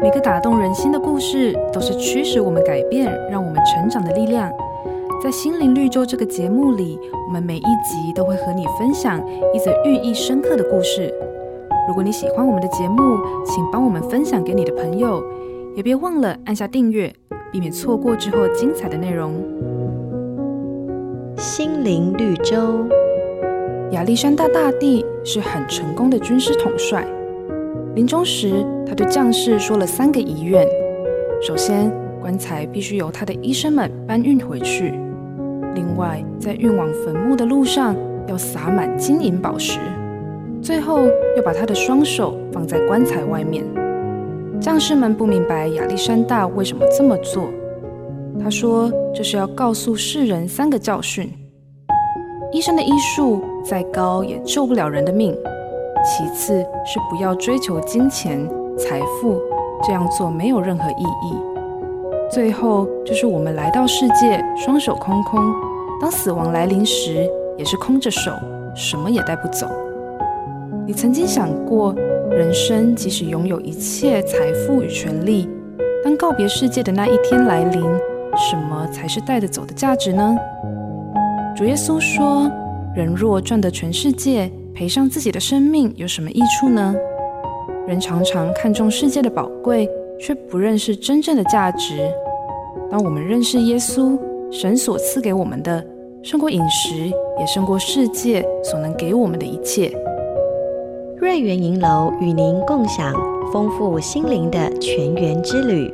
每个打动人心的故事，都是驱使我们改变、让我们成长的力量。在心灵绿洲这个节目里，我们每一集都会和你分享一则寓意深刻的故事。如果你喜欢我们的节目，请帮我们分享给你的朋友，也别忘了按下订阅，避免错过之后精彩的内容。心灵绿洲，亚历山大大帝是很成功的军事统帅。临终时，他对将士说了三个遗愿：首先，棺材必须由他的医生们搬运回去。另外，在运往坟墓的路上要撒满金银宝石，最后要把他的双手放在棺材外面。将士们不明白亚历山大为什么这么做。他说：“这是要告诉世人三个教训：医生的医术再高也救不了人的命；其次是不要追求金钱财富，这样做没有任何意义。”最后就是我们来到世界，双手空空，当死亡来临时，也是空着手，什么也带不走。你曾经想过，人生即使拥有一切财富与权利，当告别世界的那一天来临，什么才是带得走的价值呢？主耶稣说：“人若赚得全世界，赔上自己的生命，有什么益处呢？”人常常看重世界的宝贵。却不认识真正的价值。当我们认识耶稣，神所赐给我们的，胜过饮食，也胜过世界所能给我们的一切。瑞圆银楼与您共享丰富心灵的全员之旅。